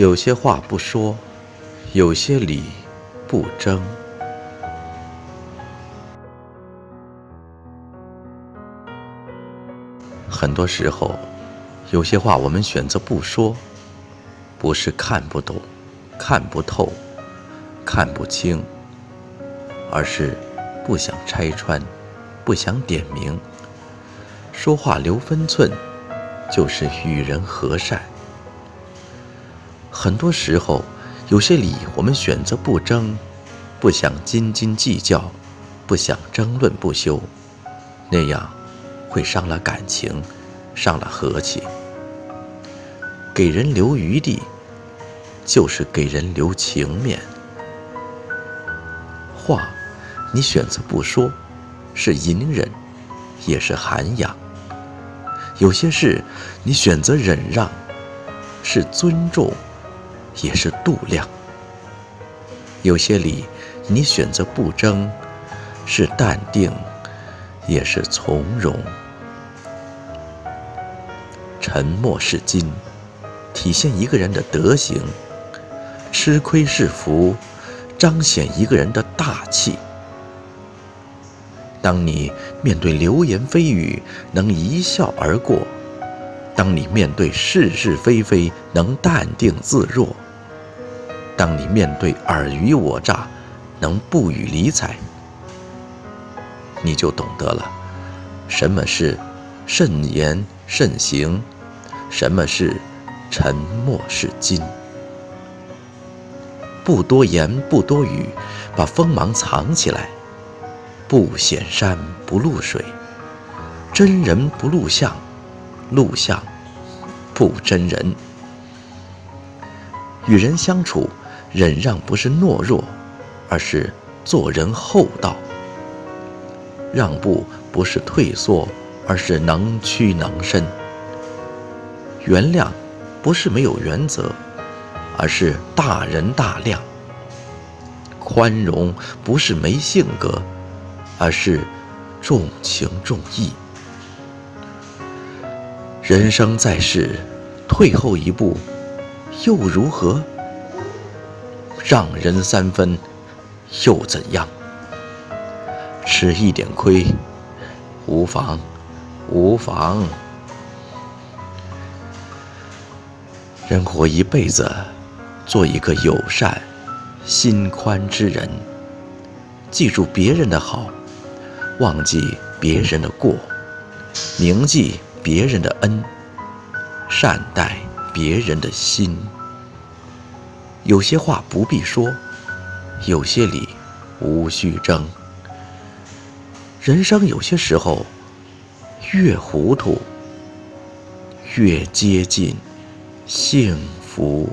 有些话不说，有些理不争。很多时候，有些话我们选择不说，不是看不懂、看不透、看不清，而是不想拆穿、不想点明。说话留分寸，就是与人和善。很多时候，有些理我们选择不争，不想斤斤计较，不想争论不休，那样会伤了感情，伤了和气。给人留余地，就是给人留情面。话，你选择不说，是隐忍，也是涵养。有些事，你选择忍让，是尊重，也是度量；有些理，你选择不争，是淡定，也是从容。沉默是金，体现一个人的德行；吃亏是福，彰显一个人的大气。当你面对流言蜚语能一笑而过，当你面对是是非非能淡定自若，当你面对尔虞我诈能不予理睬，你就懂得了什么是慎言慎行，什么是沉默是金。不多言，不多语，把锋芒藏起来。不显山不露水，真人不露相，录像不真人。与人相处，忍让不是懦弱，而是做人厚道；让步不是退缩，而是能屈能伸；原谅不是没有原则，而是大人大量；宽容不是没性格。而是重情重义。人生在世，退后一步又如何？让人三分又怎样？吃一点亏无妨，无妨。人活一辈子，做一个友善、心宽之人。记住别人的好。忘记别人的过，铭记别人的恩，善待别人的心。有些话不必说，有些理无需争。人生有些时候，越糊涂，越接近幸福。